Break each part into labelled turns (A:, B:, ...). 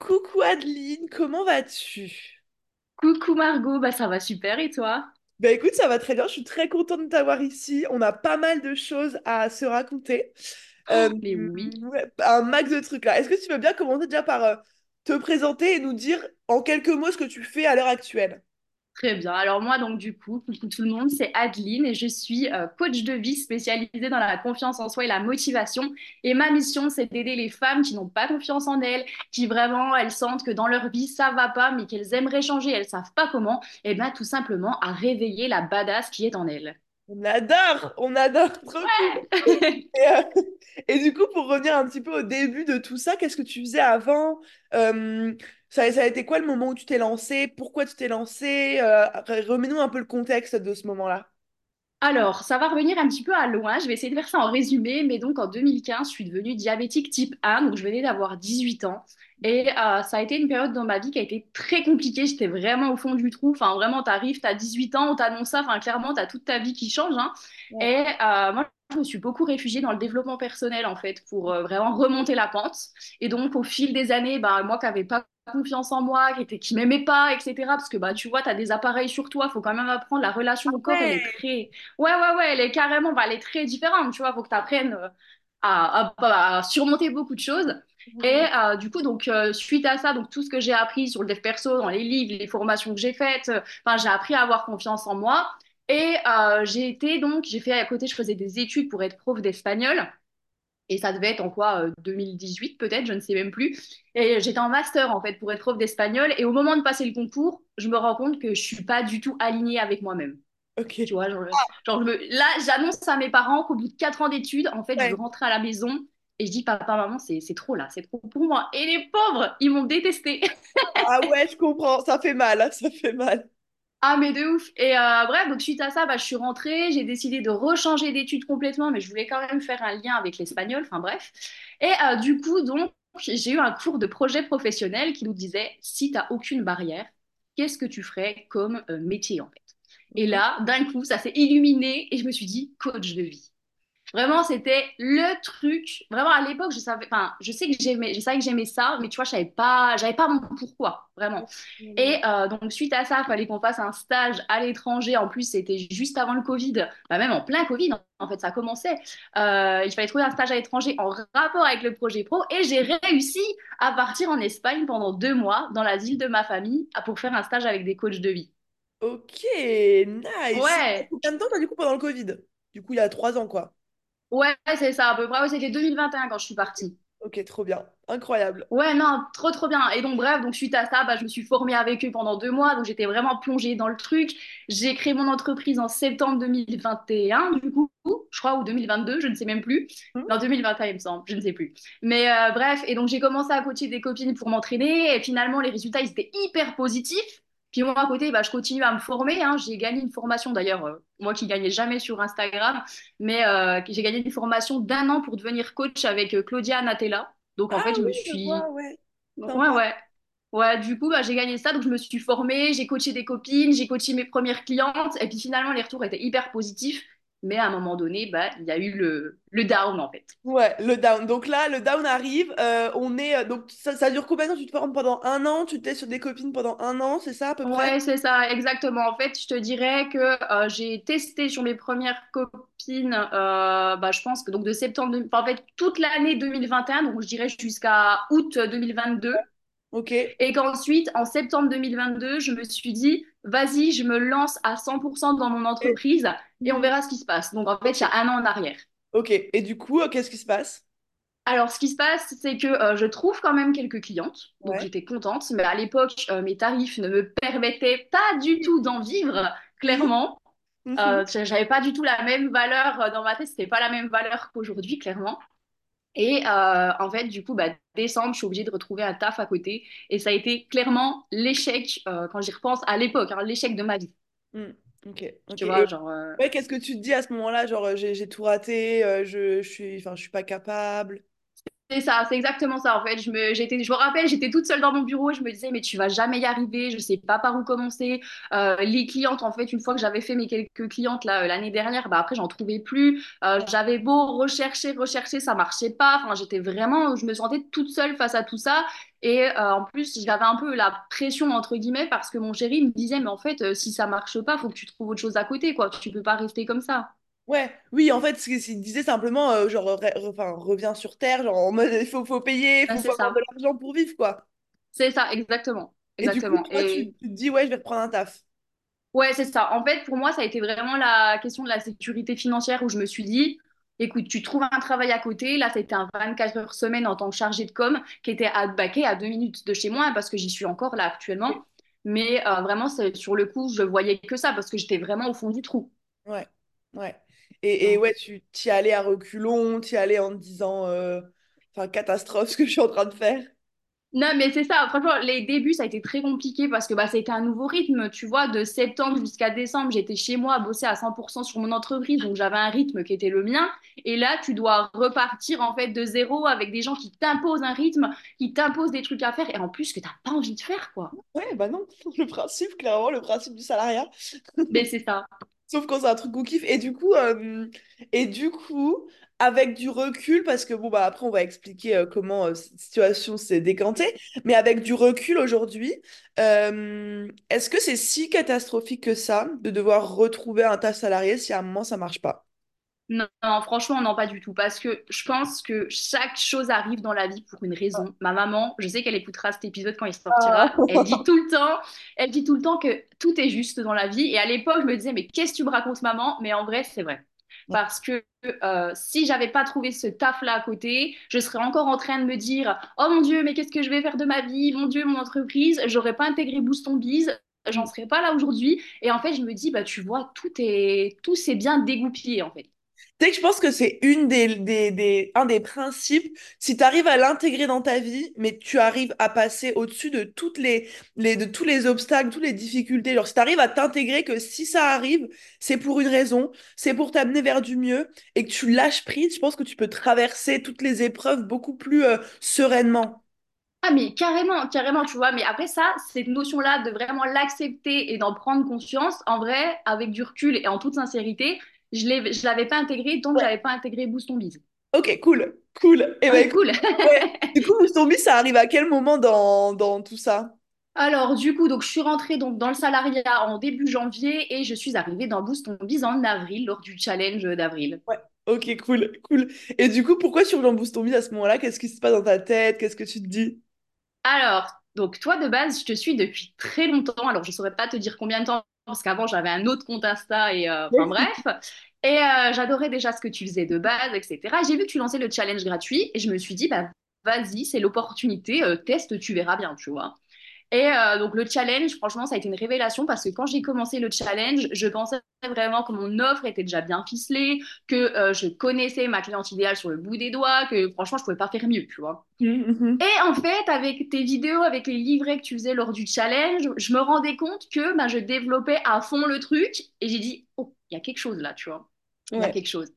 A: Coucou Adeline, comment vas-tu?
B: Coucou Margot, bah ça va super et toi?
A: Ben écoute, ça va très bien, je suis très contente de t'avoir ici. On a pas mal de choses à se raconter. Euh,
B: Oh, mais oui.
A: ouais, un max de trucs là. Est-ce que tu veux bien commencer déjà par euh, te présenter et nous dire en quelques mots ce que tu fais à l'heure actuelle?
B: Très bien. Alors moi donc du coup, tout le monde, c'est Adeline et je suis euh, coach de vie spécialisée dans la confiance en soi et la motivation. Et ma mission, c'est d'aider les femmes qui n'ont pas confiance en elles, qui vraiment elles sentent que dans leur vie ça va pas, mais qu'elles aimeraient changer, elles savent pas comment. Et bien tout simplement à réveiller la badass qui est en elles.
A: On adore, on adore, trop cool. Et, euh, et du coup, pour revenir un petit peu au début de tout ça, qu'est-ce que tu faisais avant? Euh, ça, ça a été quoi le moment où tu t'es lancé? Pourquoi tu t'es lancé? Euh, remets-nous un peu le contexte de ce moment-là.
B: Alors, ça va revenir un petit peu à loin. Je vais essayer de faire ça en résumé. Mais donc, en 2015, je suis devenue diabétique type 1. Donc, je venais d'avoir 18 ans. Et euh, ça a été une période dans ma vie qui a été très compliquée. J'étais vraiment au fond du trou. Enfin, vraiment, t'arrives, t'as 18 ans, on t'annonce ça. Enfin, clairement, t'as toute ta vie qui change. hein.
A: Ouais.
B: Et euh, moi, je me suis beaucoup réfugiée dans le développement personnel, en fait, pour euh, vraiment remonter la pente. Et donc, au fil des années, bah, moi qui n'avais pas confiance en moi, qui était, qui m'aimait pas, etc. Parce que bah tu vois, tu as des appareils sur toi, faut quand même apprendre la relation au corps, elle est très Ouais, ouais, ouais, elle est carrément, bah, elle est très différente, tu vois, faut que tu apprennes à, à- à surmonter beaucoup de choses. Et euh, du coup, donc, euh, suite à ça, donc, tout ce que j'ai appris sur le dev perso, dans les livres, les formations que j'ai faites, euh, j'ai appris à avoir confiance en moi. Et euh, j'ai été, donc, j'ai fait à côté, je faisais des études pour être prof d'espagnol. Et ça devait être en quoi, euh, 2018 peut-être, je ne sais même plus. Et j'étais en master, en fait, pour être prof d'espagnol. Et au moment de passer le concours, je me rends compte que je suis pas du tout alignée avec moi-même. Tu
A: Ok.
B: vois, genre, genre, je me- là, j'annonce à mes parents qu'au bout de quatre ans d'études, en fait, je veux rentrer à la maison et je dis, papa, maman, c'est c'est trop là, c'est trop pour moi. Et les pauvres, ils m'ont détesté.
A: Ah ouais, je comprends, ça fait mal, hein, ça fait mal.
B: Ah, mais de ouf. Et euh, bref, donc suite à ça, bah, je suis rentrée, j'ai décidé de rechanger d'études complètement, mais je voulais quand même faire un lien avec l'espagnol, enfin bref. Et euh, du coup, donc, j'ai eu un cours de projet professionnel qui nous disait, si tu n'as aucune barrière, qu'est-ce que tu ferais comme euh, métier en fait? Et là, d'un coup, ça s'est illuminé et je me suis dit, coach de vie. Vraiment, c'était le truc. Vraiment, à l'époque, je savais, enfin, je sais que j'aimais, je savais que j'aimais ça, mais tu vois, je savais pas, j'avais pas mon pourquoi, vraiment. Et euh, donc, suite à ça, il fallait qu'on fasse un stage à l'étranger. En plus, c'était juste avant le Covid, bah, même en plein Covid, en fait, ça commençait. Euh, il fallait trouver un stage à l'étranger en rapport avec le projet pro. Et j'ai réussi à partir en Espagne pendant deux mois, dans la ville de ma famille, pour faire un stage avec des coachs de vie.
A: Ok, nice.
B: Ouais,
A: Combien de temps t'as du coup pendant le Covid? Du coup, il y a trois ans, quoi.
B: Ouais, c'est ça, à peu près. Ouais, c'était 2021 quand je suis partie.
A: Ok, trop bien. Incroyable.
B: Ouais, non, trop trop bien. Et donc bref, donc suite à ça, bah, je me suis formée avec eux pendant deux mois, donc j'étais vraiment plongée dans le truc. J'ai créé mon entreprise en septembre 2021, du coup, je crois, ou 2022, je ne sais même plus.
A: Hmm
B: Non, 2021, il me semble, je ne sais plus. Mais euh, bref, et donc j'ai commencé à coacher des copines pour m'entraîner, et finalement les résultats, ils étaient hyper positifs. Puis moi, à côté, bah, je continue à me former. hein. J'ai gagné une formation, d'ailleurs, euh, moi qui gagnais jamais sur Instagram, mais euh, j'ai gagné une formation d'un an pour devenir coach avec euh, Claudia Natella. Donc en
A: Ah
B: fait, je
A: oui,
B: me
A: je vois,
B: suis...
A: ouais.
B: Ouais,
A: Sympa.
B: ouais. Ouais, du coup, bah, j'ai gagné ça. Donc je me suis formée, j'ai coaché des copines, j'ai coaché mes premières clientes. Et puis finalement, les retours étaient hyper positifs. Mais à un moment donné, bah, il y a eu le, le down, en fait.
A: Ouais, le down. Donc là, le down arrive. euh, on est. euh, donc ça, ça dure combien de temps? Tu te formes pendant un an? Tu te laisses sur des copines pendant un an, c'est ça à peu près?
B: Ouais, c'est ça, exactement. En fait, je te dirais que euh, j'ai testé sur mes premières copines, euh, bah, je pense que donc de septembre, enfin, en fait, toute l'année 2021, donc je dirais jusqu'à août 2022. Et qu'ensuite, en septembre 2022, je me suis dit, vas-y, je me lance à 100% dans mon entreprise et on verra ce qui se passe. Donc, en fait, il y a un an en arrière.
A: Ok. Et du coup, euh, qu'est-ce qui se passe?
B: Alors, ce qui se passe, c'est que euh, je trouve quand même quelques clientes. Donc,
A: Ouais.
B: j'étais contente. Mais à l'époque, euh, mes tarifs ne me permettaient pas du tout d'en vivre, clairement.
A: Mhm.
B: Euh, j'avais pas du tout la même valeur dans ma tête. C'était pas la même valeur qu'aujourd'hui, clairement. Et euh, en fait, du coup, bah, décembre, je suis obligée de retrouver un taf à côté. Et ça a été clairement l'échec, euh, quand j'y repense à l'époque, hein, l'échec de ma vie.
A: Mhm. Ok. Ok.
B: Tu
A: Et
B: vois, genre, euh,
A: ouais, qu'est-ce que tu te dis à ce moment-là? Genre, j'ai tout raté, je, je suis, je suis pas capable.
B: C'est ça, c'est exactement ça en fait. Je me, rappelle, j'étais toute seule dans mon bureau je me disais, mais tu vas jamais y arriver, je sais pas par où commencer. Euh, les clientes, en fait, une fois que j'avais fait mes quelques clientes là, euh, l'année dernière, bah, après, j'en trouvais plus. Euh, j'avais beau rechercher, rechercher, ça marchait pas. Enfin, j'étais vraiment, je me sentais toute seule face à tout ça. Et en plus, j'avais un peu la pression, entre guillemets, parce que mon chéri me disait, mais en fait, si ça marche pas, faut que tu trouves autre chose à côté, quoi. Tu peux pas rester comme ça.
A: Ouais, oui, en fait, ce qu'il disait simplement, euh, genre, re- re- enfin, reviens sur Terre, genre, en mode, il faut, faut payer, il
B: Ben,
A: faut,
B: c'est
A: avoir de l'argent pour vivre, quoi.
B: C'est ça, exactement.
A: Et du coup,
B: Exactement.
A: toi, tu,
B: Et
A: tu te dis, ouais, je vais reprendre un taf.
B: Ouais, c'est ça. En fait, pour moi, ça a été vraiment la question de la sécurité financière où je me suis dit, écoute, tu trouves un travail à côté. Là, c'était un 24 heures semaine en tant que chargé de com qui était à Baquet, à deux minutes de chez moi, hein, parce que j'y suis encore là actuellement. Mais euh, vraiment, c'est- sur le coup, je voyais que ça parce que j'étais vraiment au fond du trou.
A: Ouais, ouais. Et, et ouais, tu t'y allais à reculons, t'y allais en te disant, euh, enfin, catastrophe ce que je suis en train de faire.
B: Non, mais c'est ça. Franchement, les débuts, ça a été très compliqué parce que bah, ça a été un nouveau rythme. Tu vois, de septembre jusqu'à décembre, j'étais chez moi à bosser à 100% sur mon entreprise. Donc, j'avais un rythme qui était le mien. Et là, tu dois repartir en fait de zéro avec des gens qui t'imposent un rythme, qui t'imposent des trucs à faire et en plus que t'as pas envie de faire, quoi.
A: Ouais, bah non, le principe, clairement, le principe du salariat.
B: Mais c'est ça.
A: Sauf quand c'est un truc qu'on kiffe. Et du coup, euh, et du coup, avec du recul, parce que bon, bah après, on va expliquer euh, comment euh, cette situation s'est décantée, mais avec du recul aujourd'hui, est-ce que c'est si catastrophique que ça de devoir retrouver un taf salarié si à un moment ça marche pas?
B: Non, non, franchement, non, pas du tout. Parce que je pense que chaque chose arrive dans la vie pour une raison. Ma maman, je sais qu'elle écoutera cet épisode quand il
A: Ah.
B: sortira. Elle dit tout le temps, elle dit tout le temps que tout est juste dans la vie. Et à l'époque, je me disais, mais qu'est-ce que tu me racontes, maman? Mais en vrai, c'est vrai. Parce que euh, si j'avais pas trouvé ce taf-là à côté, je serais encore en train de me dire, oh mon Dieu, mais qu'est-ce que je vais faire de ma vie? Mon Dieu, mon entreprise, j'aurais pas intégré Boost on Biz. J'en serais pas là aujourd'hui. Et en fait, je me dis, bah, tu vois, tout est, tout s'est bien dégoupillé, en fait.
A: Tu sais que je pense que c'est une des, des, des- un des principes, si tu arrives à l'intégrer dans ta vie, mais tu arrives à passer au-dessus de les, les, de tous les obstacles, toutes les difficultés. Genre, si tu arrives à t'intégrer que si ça arrive, c'est pour une raison, c'est pour t'amener vers du mieux, et que tu lâches prise, je pense que tu peux traverser toutes les épreuves beaucoup plus euh, sereinement.
B: Ah mais carrément, carrément, tu vois. Mais après ça, cette notion-là de vraiment l'accepter et d'en prendre conscience, en vrai, avec du recul et en toute sincérité, je je l'avais pas intégré que
A: Ouais.
B: j'avais pas intégré Boost on Biz.
A: Ok, cool, cool. Et ben
B: Ouais,
A: écoute,
B: cool.
A: ouais. Du coup, Zombie, ça arrive à quel moment dans, dans tout ça?
B: Alors du coup, donc je suis rentrée donc dans le salariat en début janvier et je suis arrivée dans Boost on Biz en avril lors du challenge d'avril.
A: Ouais. Ok, cool, cool. Et du coup, pourquoi tu rejoins Boost Zombie à ce moment-là? Qu'est-ce qui se passe dans ta tête? Qu'est-ce que tu te dis?
B: Alors, donc toi de base, je te suis depuis très longtemps. Alors je saurais pas te dire combien de temps parce qu'avant j'avais un autre compte Insta et euh, enfin bref. Et euh, j'adorais déjà ce que tu faisais de base, etc. J'ai vu que tu lançais le challenge gratuit et je me suis dit bah vas-y, c'est l'opportunité, euh, teste, tu verras bien, tu vois. Et euh, donc le challenge, franchement, ça a été une révélation parce que quand j'ai commencé le challenge, je pensais vraiment que mon offre était déjà bien ficelée, que euh, je connaissais ma cliente idéale sur le bout des doigts, que franchement, je pouvais pas faire mieux, tu vois.
A: Mhm.
B: Et en fait, avec tes vidéos, avec les livrets que tu faisais lors du challenge, je me rendais compte que bah, je développais à fond le truc et j'ai dit, oh, il y a quelque chose là, tu vois. Il y a
A: Ouais.
B: quelque chose.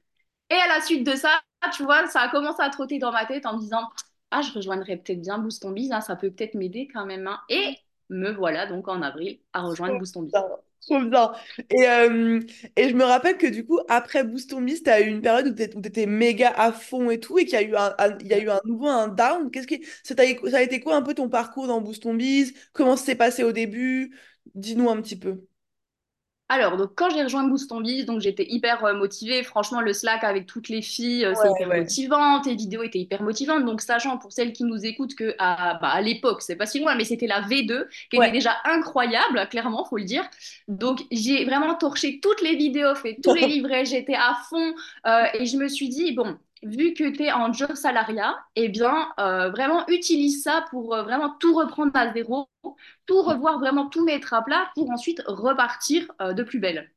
B: Et à la suite de ça, tu vois, ça a commencé à trotter dans ma tête en me disant, ah, je rejoindrais peut-être bien Boost on Biz, hein, ça peut peut-être m'aider quand même. hein. Et me voilà donc en avril à rejoindre Boost on Biz.
A: Trop bien. Et, euh, et je me rappelle que du coup, après Boost on Beast, tu as eu une période où tu étais méga à fond et tout, et qu'il y a eu un, un- il y a eu un nouveau un down. Qu'est-ce qui, ça, a été quoi un peu ton parcours dans Boost on? Comment ça s'est passé au début? Dis-nous un petit peu.
B: Alors, donc quand j'ai rejoint Boost on Biz, donc j'étais hyper euh, motivée. Franchement, le Slack avec toutes les filles, euh, c'est
A: Ouais,
B: hyper
A: ouais.
B: motivant. Tes vidéos étaient hyper motivantes. Donc, sachant pour celles qui nous écoutent que à, bah, à l'époque, c'est pas si loin, mais c'était la V2 qui était déjà incroyable, clairement, faut le dire. Donc, j'ai vraiment torché toutes les vidéos, fait tous les livrets, j'étais à fond euh, et je me suis dit bon. Vu que tu es en job salariat, eh bien, euh, vraiment utilise ça pour euh, vraiment tout reprendre à zéro tout revoir, vraiment tout mettre à plat pour ensuite repartir euh, de plus belle.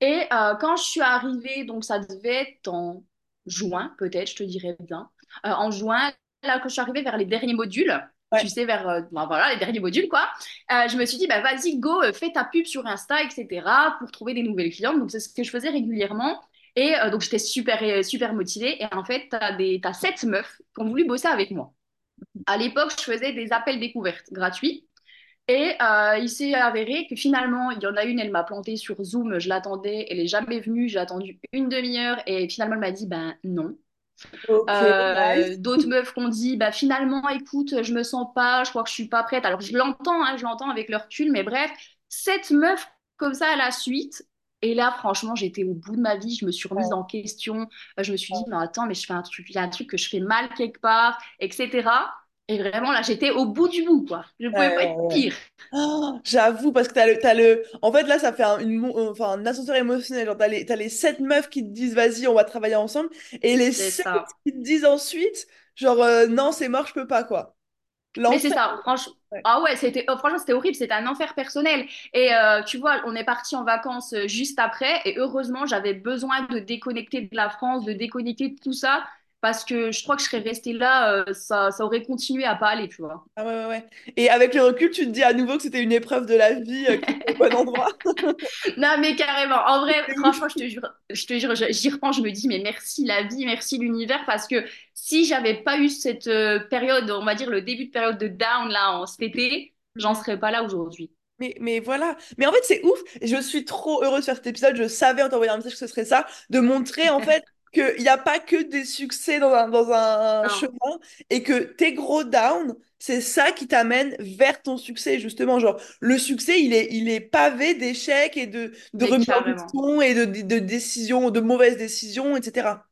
B: Et quand je suis arrivée, donc ça devait être en juin, peut-être, je te dirais bien, en juin, là, quand je suis arrivée vers les derniers modules,
A: Ouais.
B: tu sais, vers euh, ben voilà, les derniers modules, quoi, euh, je me suis dit, bah, vas-y, go, euh, fais ta pub sur Insta, etc., pour trouver des nouvelles clientes. Donc, c'est ce que je faisais régulièrement. Et euh, donc, j'étais super, euh, super motivée. Et en fait, tu as, sept meufs qui ont voulu bosser avec moi. À l'époque, je faisais des appels découvertes gratuits. Et euh, il s'est avéré que finalement, il y en a une, elle m'a planté sur Zoom, je l'attendais, elle est jamais venue, j'ai attendu une demi-heure et finalement elle m'a dit ben non. Euh,
A: nice.
B: d'autres meufs qui ont dit bah finalement écoute je me sens pas je crois que je suis pas prête alors je l'entends hein, je l'entends avec le recul mais bref cette meuf comme ça à la suite et là franchement j'étais au bout de ma vie je me suis remise en question. Euh, je me suis dit mais attends mais je fais un truc il y a un truc que je fais mal quelque part etc et vraiment là j'étais au bout du bout quoi. Je pouvais pas être pire.
A: Oh, j'avoue, parce que t'as le, t'as le... En fait, là, ça fait un, une, enfin, un ascenseur émotionnel. Genre, t'as les, t'as les sept meufs qui te disent, vas-y, on va travailler ensemble. Et les sept
B: ça.
A: qui te disent ensuite, genre, euh, non, c'est mort, je peux pas, quoi.
B: Mais c'est ça, franchement.
A: Ouais.
B: Ah ouais, c'était oh, franchement c'était horrible, c'était un enfer personnel. Et euh, tu vois, on est parti en vacances euh, juste après, et heureusement j'avais besoin de déconnecter de la France, de déconnecter de tout ça, parce que je crois que je serais restée là, euh, ça, ça aurait continué à pas aller, tu vois.
A: Ah ouais, ouais, ouais. Et avec le recul, tu te dis à nouveau que c'était une épreuve de la vie euh, au bon endroit.
B: Non mais carrément, en vrai, franchement, je te jure, je te jure, j'y repense, je me dis mais merci la vie, merci l'univers, parce que si j'avais pas eu cette euh, période, on va dire le début de période de down là en cet été, j'en serais pas là aujourd'hui.
A: Mais, mais voilà. Mais en fait, c'est ouf. Je suis trop heureuse de faire cet épisode. Je savais en t'envoyant un message que ce serait ça. De montrer, en fait, qu'il n'y a pas que des succès dans un, dans un
B: Non,
A: chemin et que tes gros downs, c'est ça qui t'amène vers ton succès, justement. Genre, le succès, il est, il est pavé d'échecs et de, de remise et de décisions, de mauvaises décisions, etc.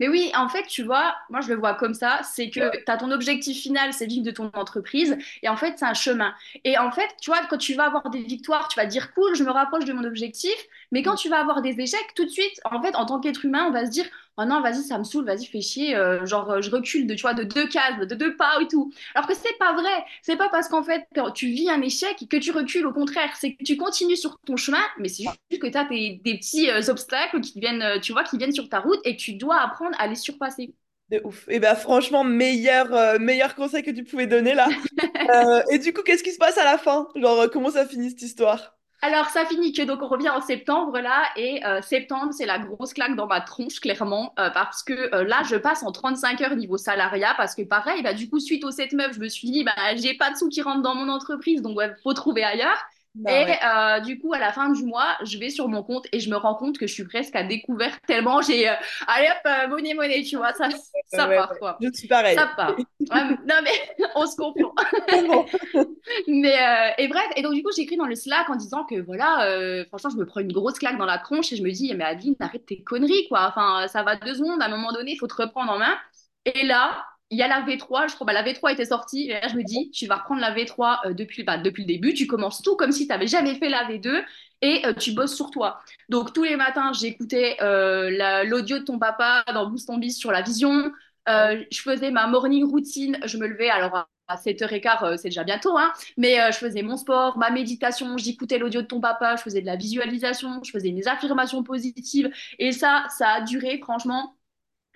B: Mais oui, en fait, tu vois, moi je le vois comme ça, c'est que tu as ton objectif final, c'est vivre de ton entreprise, et en fait, c'est un chemin. Et en fait, tu vois, quand tu vas avoir des victoires, tu vas te dire, cool, je me rapproche de mon objectif, mais quand tu vas avoir des échecs, tout de suite, en fait, en tant qu'être humain, on va se dire, oh non, vas-y, ça me saoule, vas-y, fais chier, euh, genre, euh, je recule de, tu vois, de deux cases, de deux pas et tout. Alors que c'est pas vrai, c'est pas parce qu'en fait, quand tu vis un échec que tu recules, au contraire, c'est que tu continues sur ton chemin, mais c'est juste que tu as des, des petits euh, obstacles qui viennent, tu vois, qui viennent sur ta route et que tu dois apprendre à les surpasser.
A: De ouf. Et ben franchement, meilleur, euh, meilleur conseil que tu pouvais donner là. Et du coup, qu'est-ce qui se passe à la fin? Genre, comment ça finit cette histoire?
B: Alors, ça finit que donc on revient en septembre là, et euh, septembre, c'est la grosse claque dans ma tronche, clairement, euh, parce que euh, là, je passe en 35 heures niveau salariat, parce que pareil, bah, du coup, suite aux 7 meufs, je me suis dit, bah, j'ai pas de sous qui rentrent dans mon entreprise, donc il faut trouver ailleurs.
A: Bah
B: Et
A: ouais.
B: euh, du coup, à la fin du mois, je vais sur mon compte et je me rends compte que je suis presque à découvert tellement j'ai, euh, allez hop, euh, monnaie, monnaie, tu vois, ça, ça
A: ouais,
B: part
A: ouais.
B: quoi.
A: Je suis pareil.
B: Ça part. Non mais on se comprend. Mais euh, et bref, et donc du coup, j'écris dans le Slack en disant que voilà, franchement, je me prends une grosse claque dans la tronche et je me dis, mais Adeline, arrête tes conneries, quoi. Enfin, ça va deux secondes, à un moment donné, il faut te reprendre en main. Et là, il y a la V3, je crois, bah, la V3 était sortie, et là, je me dis, tu vas reprendre la V3 euh, depuis, bah, depuis le début, tu commences tout comme si tu n'avais jamais fait la V2 et euh, tu bosses sur toi. Donc, tous les matins, j'écoutais euh, la- l'audio de ton papa dans Boost ton Biz sur la vision. Je faisais ma morning routine, je me levais alors à à 7h15, euh, c'est déjà bientôt, hein, mais je faisais mon sport, ma méditation, j'écoutais l'audio de ton papa, je faisais de la visualisation, je faisais mes affirmations positives. Et ça, ça a duré franchement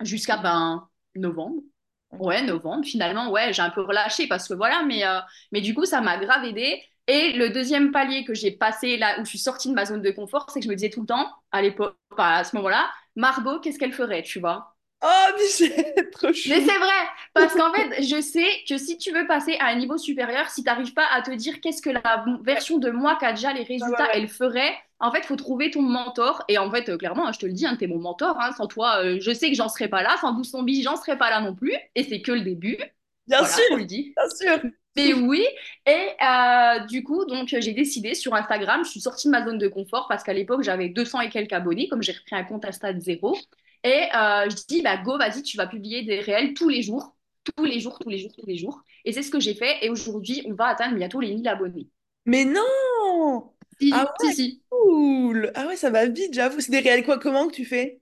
B: jusqu'à ben, novembre. Ouais, novembre, finalement, ouais, j'ai un peu relâché parce que voilà, mais, euh, mais du coup, ça m'a grave aidé. Et le deuxième palier que j'ai passé là où je suis sortie de ma zone de confort, c'est que je me disais tout le temps, à l'époque, à ce moment-là, Margot, qu'est-ce qu'elle ferait, tu vois?
A: Oh, Michel, trop
B: Mais
A: chou.
B: c'est vrai, parce qu'en fait, je sais que si tu veux passer à un niveau supérieur, si tu n'arrives pas à te dire qu'est-ce que la version de moi qui a déjà les résultats,
A: ouais.
B: elle ferait, en fait, il faut trouver ton mentor. Et en fait, euh, clairement, hein, je te le dis, hein, tu es mon mentor. hein, sans toi, euh, je sais que j'en serais pas là. Sans Biz, j'en serais pas là non plus. Et c'est que le début.
A: Bien
B: Voilà,
A: sûr,
B: le dire.
A: bien sûr.
B: Mais oui, et euh, du coup, donc j'ai décidé sur Instagram, je suis sortie de ma zone de confort parce qu'à l'époque j'avais 200 et quelques abonnés, comme j'ai repris un compte Insta de zéro. Et euh, je dis, bah go, vas-y, tu vas publier des réels tous les jours, tous les jours, tous les jours, tous les jours. Et c'est ce que j'ai fait. Et aujourd'hui, on va atteindre bientôt les 1000 abonnés.
A: Mais non! Ah
B: si,
A: ouais,
B: si.
A: cool! Ah ouais, ça va vite, j'avoue. C'est des réels quoi? Comment que tu fais?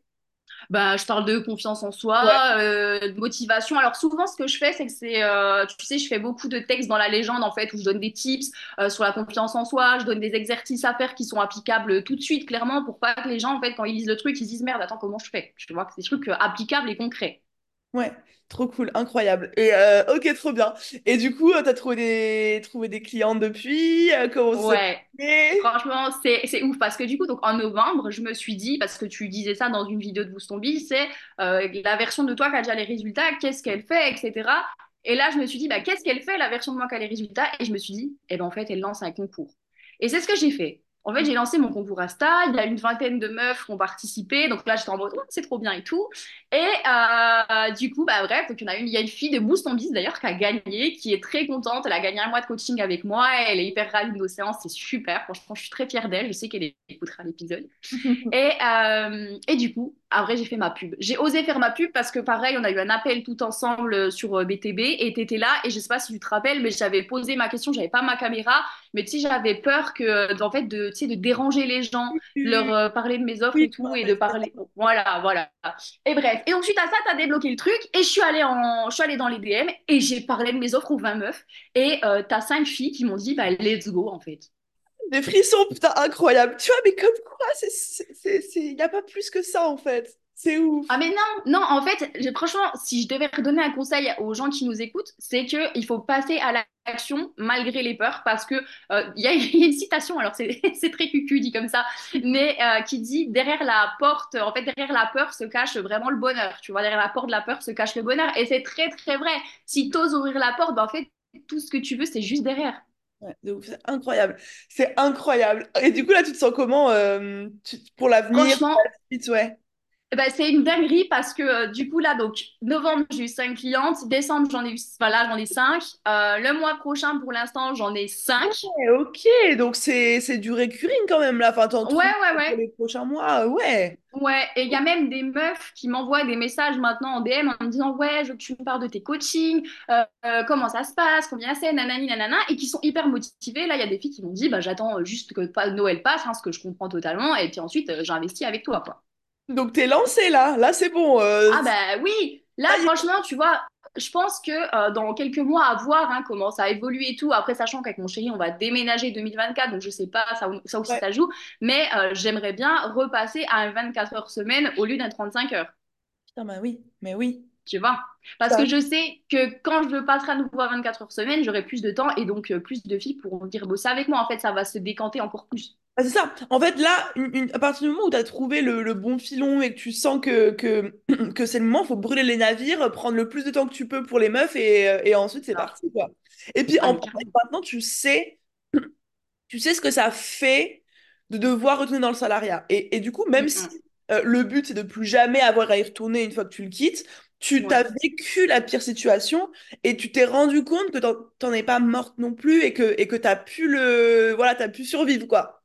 B: Bah, je parle de confiance en soi,
A: Ouais.
B: euh, de motivation. Alors souvent, ce que je fais, c'est que c'est, euh, tu sais, je fais beaucoup de textes dans la légende, en fait, où je donne des tips euh, sur la confiance en soi, je donne des exercices à faire qui sont applicables tout de suite, clairement, pour pas que les gens, en fait, quand ils lisent le truc, ils se disent, merde, attends, comment je fais? Tu vois, que c'est des trucs euh, applicables et concrets.
A: Ouais, trop cool, incroyable. Et euh, ok, trop bien. Et du coup, tu t'as trouvé des, trouvé des clientes depuis? euh, comment
B: Ouais, franchement, c'est ouf parce que du coup, donc en novembre, je me suis dit, parce que tu disais ça dans une vidéo de Boost Ton Biz, c'est euh, la version de toi qui a déjà les résultats, qu'est-ce qu'elle fait, etc. Et là, je me suis dit, bah, qu'est-ce qu'elle fait, la version de moi qui a les résultats? Et je me suis dit, eh ben, en fait, elle lance un concours. Et c'est ce que j'ai fait. En fait, j'ai lancé mon concours Insta, il y a une vingtaine de meufs qui ont participé, donc là, j'étais en mode, Oh, c'est trop bien et tout. Et euh, du coup, bah bref, donc il y en a une, il y a une fille de Boost en Biz d'ailleurs qui a gagné, qui est très contente. Elle a gagné un mois de coaching avec moi. Elle est hyper ravie de nos séances, c'est super. Franchement, je suis très fière d'elle. Je sais qu'elle écoutera l'épisode. Et, euh, et du coup, après, j'ai fait ma pub. J'ai osé faire ma pub parce que pareil, on a eu un appel tout ensemble sur euh, BTB et t'étais là. Et je sais pas si tu te rappelles, mais j'avais posé ma question, j'avais pas ma caméra, mais tu sais, j'avais peur que, en fait, de, tu de déranger les gens, leur euh, parler de mes offres et tout, et de parler. Voilà, voilà. Et bref. Et donc, suite à ça, tu as débloqué le truc. Et je suis allée, en... je suis allée dans les DM et j'ai parlé de mes offres aux 20 meufs. Et euh, tu as 5 filles qui m'ont dit, bah, let's go, en fait.
A: Des frissons, putain, incroyable. Tu vois, mais comme quoi, il n'y a pas plus que ça, en fait. C'est ouf.
B: Ah mais non, non, en fait, franchement, si je devais redonner un conseil aux gens qui nous écoutent, c'est que il faut passer à l'action malgré les peurs parce que euh, il y a, une citation, alors c'est très cucu dit comme ça, mais euh, qui dit derrière la porte, en fait derrière la peur se cache vraiment le bonheur. Tu vois, derrière la porte de la peur se cache le bonheur et c'est très très vrai. Si t'oses ouvrir la porte, ben, en fait tout ce que tu veux c'est juste derrière.
A: Ouais, c'est incroyable. C'est incroyable. Et du coup, là, tu te sens comment euh, tu- pour l'avenir,
B: Franchement,
A: la suite, ouais?
B: Eh ben, c'est une dinguerie parce que euh, du coup là donc novembre j'ai eu cinq clientes, décembre j'en ai eu voilà j'en ai cinq, Euh, le mois prochain pour l'instant j'en ai cinq.
A: Ouais, ok, donc c'est c'est du recurring quand même, là. Enfin, t'en
B: Ouais
A: trouves
B: ouais
A: pour
B: ouais
A: les prochains mois, ouais.
B: ouais et il y a même des meufs qui m'envoient des messages maintenant en DM en me disant ouais je veux que tu me parles de tes coachings, euh, euh, comment ça se passe, combien c'est, nanani nanana et qui sont hyper motivées. Là il y a des filles qui m'ont dit bah j'attends juste que Noël passe, hein, ce que je comprends totalement et puis ensuite euh, j'investis avec toi quoi.
A: Donc, t'es lancé, là. Là, c'est bon. euh,
B: Ah bah oui, là franchement, tu vois, je pense que euh, dans quelques mois à voir hein, comment ça évolue et tout, après sachant qu'avec mon chéri, on va déménager 2024, donc je sais pas, ça, ça aussi
A: Ouais.
B: ça joue, mais euh, j'aimerais bien repasser à un 24 heures semaine au lieu d'un 35 heures,
A: Putain, bah oui, mais oui.
B: tu vois? Parce
A: Ça-
B: que je sais que quand je passerai à nouveau à 24 heures semaine, j'aurai plus de temps et donc plus de filles pourront venir bosser avec moi. En fait, ça va se décanter encore plus.
A: Ah, c'est ça. En fait, là, une- une- à partir du moment où tu as trouvé le, le bon filon et que tu sens que, que, que c'est le moment, il faut brûler les navires, prendre le plus de temps que tu peux pour les meufs et, euh, et ensuite c'est
B: Ah,
A: parti, quoi. Et puis
B: ah,
A: en maintenant, tu sais, tu sais ce que ça fait de devoir retourner dans le salariat. Et, et du coup, même
B: Mm,
A: si
B: mm.
A: euh, le but, c'est de plus jamais avoir à y retourner une fois que tu le quittes, tu t'as
B: Ouais.
A: vécu la pire situation et tu t'es rendu compte que t'en t'en es pas morte non plus et que et que t'as pu le voilà, t'as pu survivre, quoi.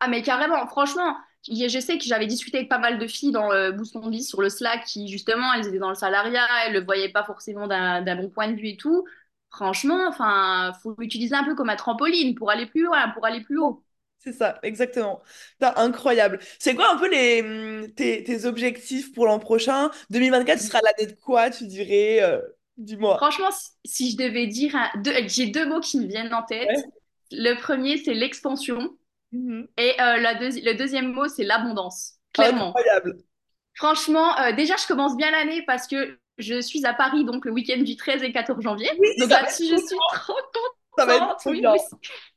B: Ah, mais carrément, franchement, je sais que j'avais discuté avec pas mal de filles dans le Mon Biz sur le Slack qui, justement, elles étaient dans le salariat, elles le voyaient pas forcément d'un bon point de vue et tout. Franchement, enfin, faut l'utiliser un peu comme un trampoline pour aller plus loin, pour aller plus haut.
A: C'est ça, exactement. Putain, incroyable. C'est quoi un peu les, hum, tes, tes objectifs pour l'an prochain? 2024, ce sera l'année de quoi, tu dirais? euh, dis-moi?
B: Franchement, si si je devais dire un- deux, j'ai deux mots qui me viennent en tête.
A: Ouais.
B: Le premier, c'est l'expansion.
A: Mhm.
B: Et euh, la deuxi- le deuxième mot, c'est l'abondance. Clairement.
A: Incroyable.
B: Franchement, euh, déjà, je commence bien l'année parce que je suis à Paris donc le week-end du 13 et 14 janvier.
A: Oui,
B: Donc là-dessus, je suis trop
A: Ça va être
B: contente.
A: trop
B: Oui,
A: bien.
B: oui,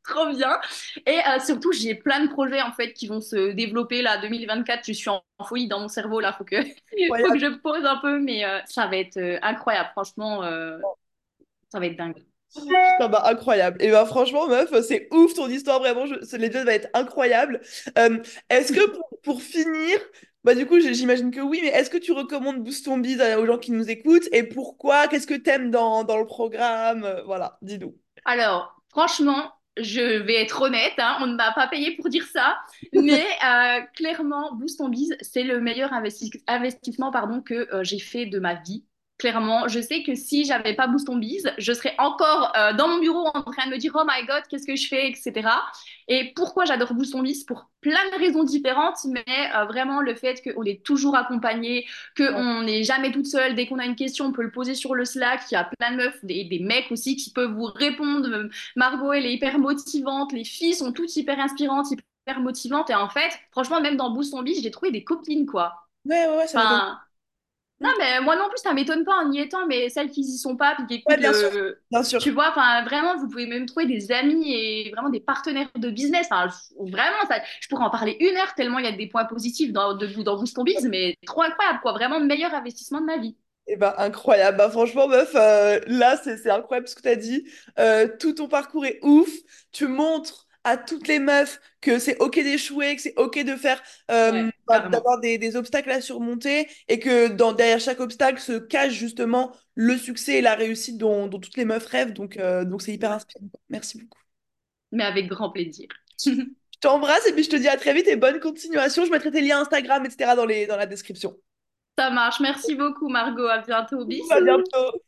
B: trop bien. Et euh, surtout, j'ai plein de projets en fait qui vont se développer là 2024. Je suis en, en folie dans mon cerveau là. Faut que, faut que
A: Incroyable.
B: je pose un peu, mais euh, ça va être euh, incroyable. Franchement, euh, ça va être dingue.
A: Putain, bah, incroyable. Et bah, franchement, meuf, c'est ouf ton histoire, vraiment. Je, l'épisode va être incroyable. Euh, est-ce que pour, pour finir, bah, du coup, j'imagine que oui, mais est-ce que tu recommandes Boost ton Biz à- aux gens qui nous écoutent? Et pourquoi? Qu'est-ce que t'aimes dans, dans le programme? Euh, Voilà, dis-nous.
B: Alors, franchement, je vais être honnête, hein, on ne m'a pas payé pour dire ça, mais euh, clairement, Boost ton Biz, c'est le meilleur investi- investissement pardon, que euh, j'ai fait de ma vie. Clairement, je sais que si j'avais pas Boost ton Biz, je serais encore euh, dans mon bureau en train de me dire Oh my God, qu'est-ce que je fais, etc. Et pourquoi j'adore Boost ton Biz? Pour plein de raisons différentes, mais euh, vraiment le fait qu'on est toujours accompagné, qu'on n'est jamais toute seule. Dès qu'on a une question, on peut le poser sur le Slack. Il y a plein de meufs, des, des mecs aussi qui peuvent vous répondre. Margot, elle est hyper motivante. Les filles sont toutes hyper inspirantes, hyper motivantes. Et en fait, franchement, même dans Boost on Beach, j'ai trouvé des copines, quoi.
A: ouais, ouais, ouais, ça.
B: Enfin, Non, mais moi non plus, ça m'étonne pas en y étant, mais celles qui y sont pas, puis qui
A: Ouais,
B: écoutent
A: bien sûr, bien sûr.
B: Tu vois, enfin, vraiment, vous pouvez même trouver des amis et vraiment des partenaires de business. Enfin, vraiment, ça, je pourrais en parler une heure tellement il y a des points positifs dans, de, dans Boost ton Biz, mais trop incroyable, quoi. Vraiment, le meilleur investissement de ma vie.
A: Eh ben, incroyable. Bah, franchement, meuf, euh, là, c'est c'est incroyable ce que tu as dit. Euh, tout ton parcours est ouf. Tu montres à toutes les meufs que c'est OK d'échouer, que c'est OK de faire, euh,
B: Ouais,
A: bah, d'avoir des, des obstacles à surmonter et que dans, derrière chaque obstacle se cache justement le succès et la réussite dont, dont toutes les meufs rêvent. Donc, euh, donc c'est hyper inspirant. Merci beaucoup.
B: Mais avec grand plaisir.
A: Je t'embrasse et puis je te dis à très vite et bonne continuation. Je mettrai tes liens Instagram, etc. dans les, dans la description.
B: Ça marche. Merci beaucoup, Margot. À bientôt.
A: À
B: Bisous.
A: bientôt.